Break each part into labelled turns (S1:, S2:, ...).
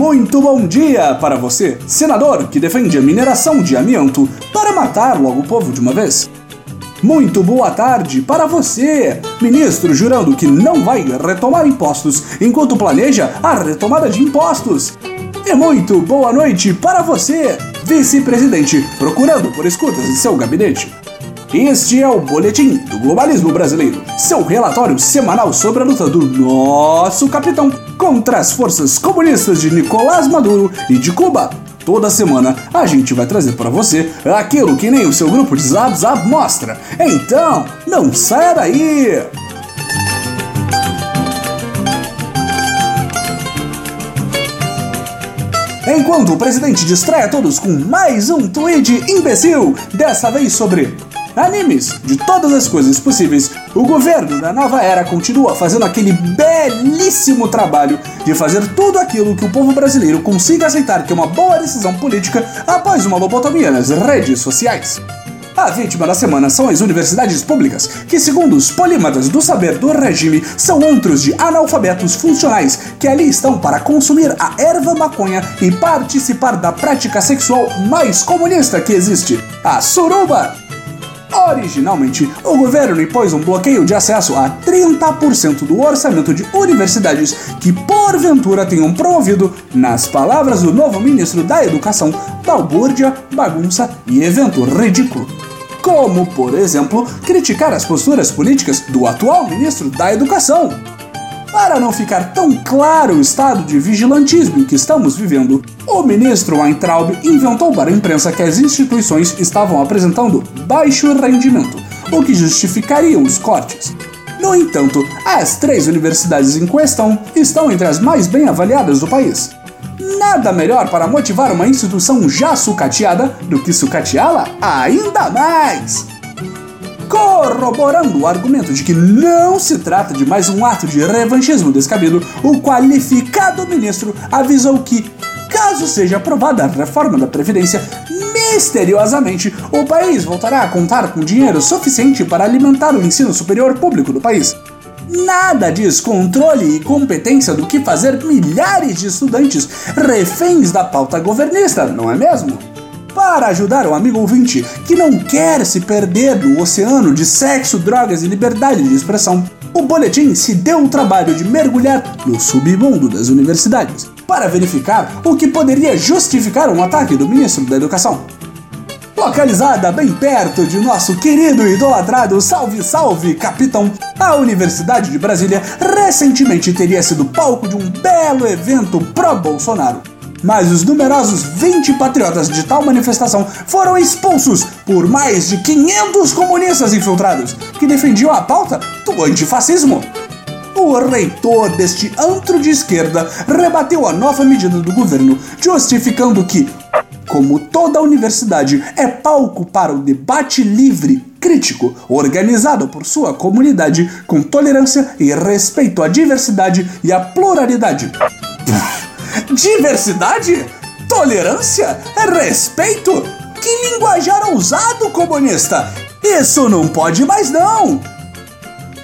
S1: Muito bom dia para você, senador que defende a mineração de amianto para matar logo o povo de uma vez. Muito boa tarde para você, ministro jurando que não vai retomar impostos enquanto planeja a retomada de impostos. E muito boa noite para você, vice-presidente procurando por escutas em seu gabinete. Este é o Boletim do Globalismo Brasileiro, seu relatório semanal sobre a luta do nosso capitão contra as forças comunistas de Nicolás Maduro e de Cuba. Toda semana a gente vai trazer para você aquilo que nem o seu grupo de Zap mostra. Então, não saia daí! Enquanto o presidente distrai a todos com mais um tweet imbecil, dessa vez sobre animes, de todas as coisas possíveis, o governo da nova era continua fazendo aquele belíssimo trabalho de fazer tudo aquilo que o povo brasileiro consiga aceitar que é uma boa decisão política após uma lobotomia nas redes sociais. A vítima da semana são as universidades públicas, que, segundo os polímatas do saber do regime, são antros de analfabetos funcionais que ali estão para consumir a erva maconha e participar da prática sexual mais comunista que existe, a suruba. Originalmente, o governo impôs um bloqueio de acesso a 30% do orçamento de universidades que porventura tenham promovido, nas palavras do novo ministro da Educação, balbúrdia, bagunça e evento ridículo. Como, por exemplo, criticar as posturas políticas do atual ministro da Educação, para não ficar tão claro o estado de vigilantismo que estamos vivendo, o ministro Weintraub inventou para a imprensa que as instituições estavam apresentando baixo rendimento, o que justificaria os cortes. No entanto, as três universidades em questão estão entre as mais bem avaliadas do país. Nada melhor para motivar uma instituição já sucateada do que sucateá-la ainda mais! Corroborando o argumento de que não se trata de mais um ato de revanchismo descabido, o qualificado ministro avisou que, caso seja aprovada a reforma da Previdência, misteriosamente o país voltará a contar com dinheiro suficiente para alimentar o ensino superior público do país. Nada diz controle e competência do que fazer milhares de estudantes reféns da pauta governista, não é mesmo? Para ajudar o amigo ouvinte que não quer se perder no oceano de sexo, drogas e liberdade de expressão, o boletim se deu o trabalho de mergulhar no submundo das universidades para verificar o que poderia justificar um ataque do ministro da Educação. Localizada bem perto de nosso querido e idolatrado Salve Salve Capitão, a Universidade de Brasília recentemente teria sido palco de um belo evento pró-Bolsonaro mas os numerosos 20 patriotas de tal manifestação foram expulsos por mais de 500 comunistas infiltrados que defendiam a pauta do antifascismo. O reitor deste antro de esquerda rebateu a nova medida do governo, justificando que, como toda universidade é palco para o debate livre, crítico, organizado por sua comunidade com tolerância e respeito à diversidade e à pluralidade. Diversidade? Tolerância? Respeito? Que linguajar ousado, comunista! Isso não pode mais não!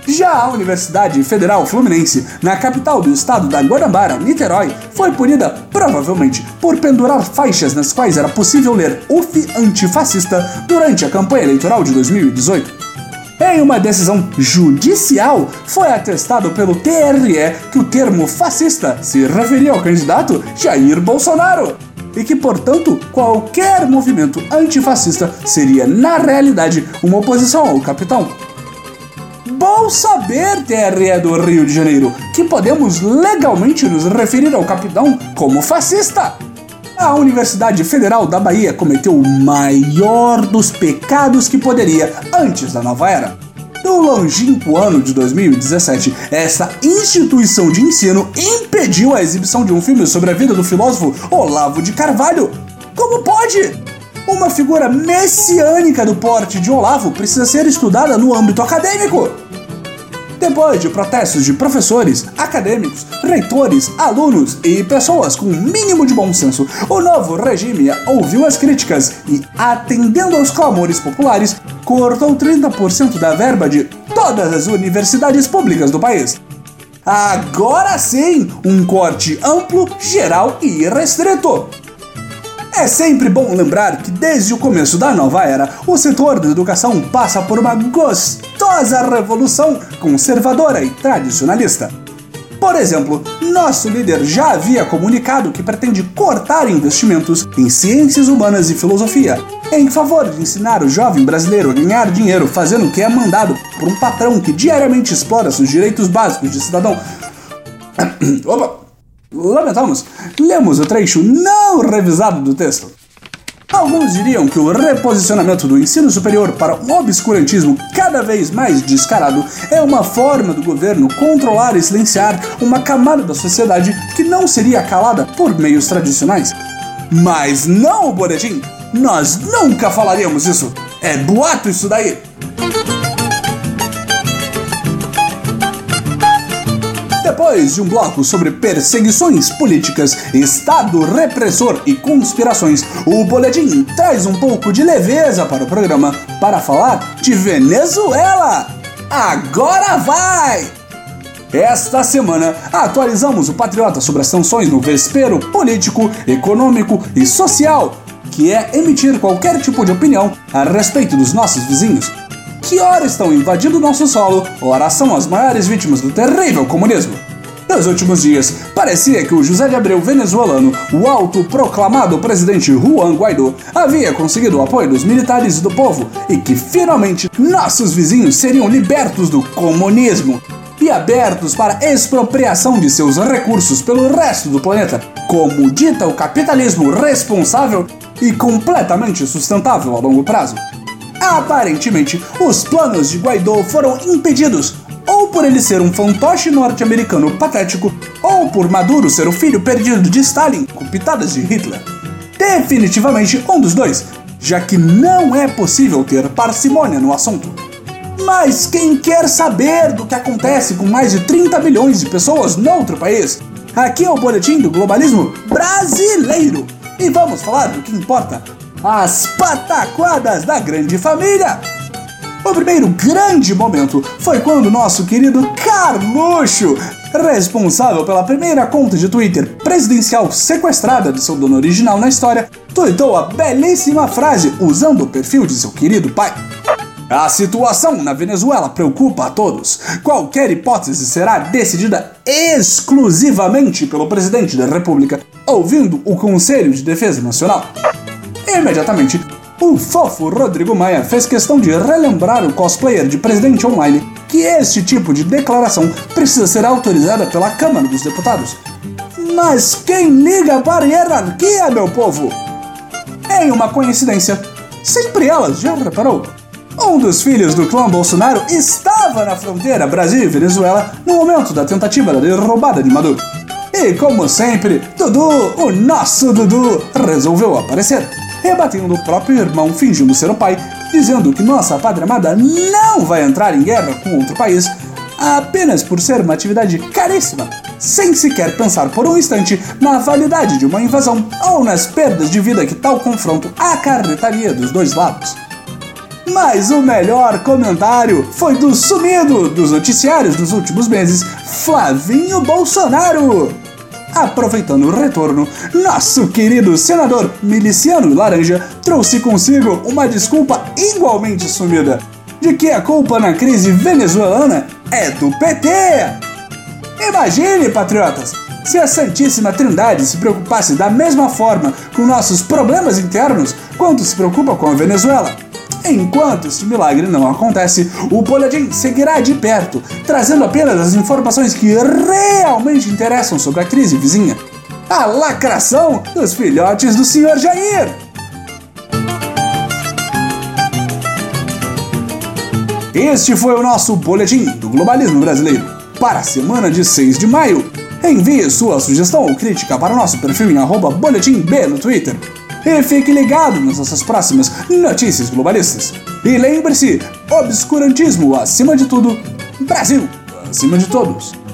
S1: Já a Universidade Federal Fluminense, na capital do estado da Guanabara, Niterói, foi punida provavelmente por pendurar faixas nas quais era possível ler UF antifascista durante a campanha eleitoral de 2018. Em uma decisão judicial, foi atestado pelo TRE que o termo fascista se referia ao candidato Jair Bolsonaro e que, portanto, qualquer movimento antifascista seria, na realidade, uma oposição ao capitão. Bom saber, TRE do Rio de Janeiro, que podemos legalmente nos referir ao capitão como fascista a Universidade Federal da Bahia cometeu o maior dos pecados que poderia antes da nova era. No longínquo ano de 2017, essa instituição de ensino impediu a exibição de um filme sobre a vida do filósofo Olavo de Carvalho. Como pode? Uma figura messiânica do porte de Olavo precisa ser estudada no âmbito acadêmico. Depois de protestos de professores, acadêmicos, reitores, alunos e pessoas com um mínimo de bom senso, o novo regime ouviu as críticas e, atendendo aos clamores populares, cortou 30% da verba de todas as universidades públicas do país. Agora sim, um corte amplo, geral e restrito. É sempre bom lembrar que desde o começo da nova era, o setor da educação passa por uma gostosa revolução conservadora e tradicionalista. Por exemplo, nosso líder já havia comunicado que pretende cortar investimentos em ciências humanas e filosofia, em favor de ensinar o jovem brasileiro a ganhar dinheiro fazendo o que é mandado por um patrão que diariamente explora seus direitos básicos de cidadão. Opa! Lamentamos, lemos o trecho não revisado do texto. Alguns diriam que o reposicionamento do ensino superior para um obscurantismo cada vez mais descarado é uma forma do governo controlar e silenciar uma camada da sociedade que não seria calada por meios tradicionais. Mas não, boletim! Nós nunca falaríamos isso! É boato isso daí! Depois de um bloco sobre perseguições políticas, Estado repressor e conspirações, o Boletim traz um pouco de leveza para o programa para falar de Venezuela. Agora vai! Esta semana atualizamos o Patriota sobre as sanções no vespero político, econômico e social, que é emitir qualquer tipo de opinião a respeito dos nossos vizinhos que ora estão invadindo nosso solo, ora são as maiores vítimas do terrível comunismo. Nos últimos dias, parecia que o José de Abreu venezuelano, o autoproclamado presidente Juan Guaidó, havia conseguido o apoio dos militares e do povo e que finalmente nossos vizinhos seriam libertos do comunismo e abertos para expropriação de seus recursos pelo resto do planeta, como dita o capitalismo responsável e completamente sustentável a longo prazo. Aparentemente, os planos de Guaidó foram impedidos, ou por ele ser um fantoche norte-americano patético, ou por Maduro ser o filho perdido de Stalin com pitadas de Hitler. Definitivamente um dos dois, já que não é possível ter parcimônia no assunto. Mas quem quer saber do que acontece com mais de 30 milhões de pessoas no outro país? Aqui é o boletim do globalismo brasileiro. E vamos falar do que importa as pataquadas da grande família. O primeiro grande momento foi quando nosso querido Carluxo, responsável pela primeira conta de Twitter presidencial sequestrada de seu dono original na história, tweetou a belíssima frase usando o perfil de seu querido pai. A situação na Venezuela preocupa a todos. Qualquer hipótese será decidida exclusivamente pelo presidente da República, ouvindo o Conselho de Defesa Nacional. Imediatamente, o fofo Rodrigo Maia fez questão de relembrar o cosplayer de presidente online que este tipo de declaração precisa ser autorizada pela Câmara dos Deputados. Mas quem liga para a hierarquia, meu povo? Em uma coincidência, sempre elas, já reparou? Um dos filhos do clã Bolsonaro estava na fronteira Brasil Venezuela no momento da tentativa da derrubada de Maduro. E como sempre, Dudu, o nosso Dudu, resolveu aparecer rebatendo o próprio irmão fingindo ser o pai, dizendo que nossa pátria amada não vai entrar em guerra com outro país apenas por ser uma atividade caríssima, sem sequer pensar por um instante na validade de uma invasão ou nas perdas de vida que tal confronto acarretaria dos dois lados. Mas o melhor comentário foi do sumido dos noticiários dos últimos meses, Flavinho Bolsonaro aproveitando o retorno, nosso querido senador miliciano laranja trouxe consigo uma desculpa igualmente sumida de que a culpa na crise venezuelana é do PT. Imagine, patriotas, se a Santíssima Trindade se preocupasse da mesma forma com nossos problemas internos quanto se preocupa com a Venezuela. Enquanto este milagre não acontece, o Boletim seguirá de perto, trazendo apenas as informações que realmente interessam sobre a crise vizinha. A lacração dos filhotes do Sr. Jair! Este foi o nosso Boletim do Globalismo Brasileiro para a semana de 6 de maio. Envie sua sugestão ou crítica para o nosso perfil em arroba boletimb no Twitter e fique ligado nas nossas próximas notícias globalistas. E lembre-se: obscurantismo acima de tudo, Brasil acima de todos.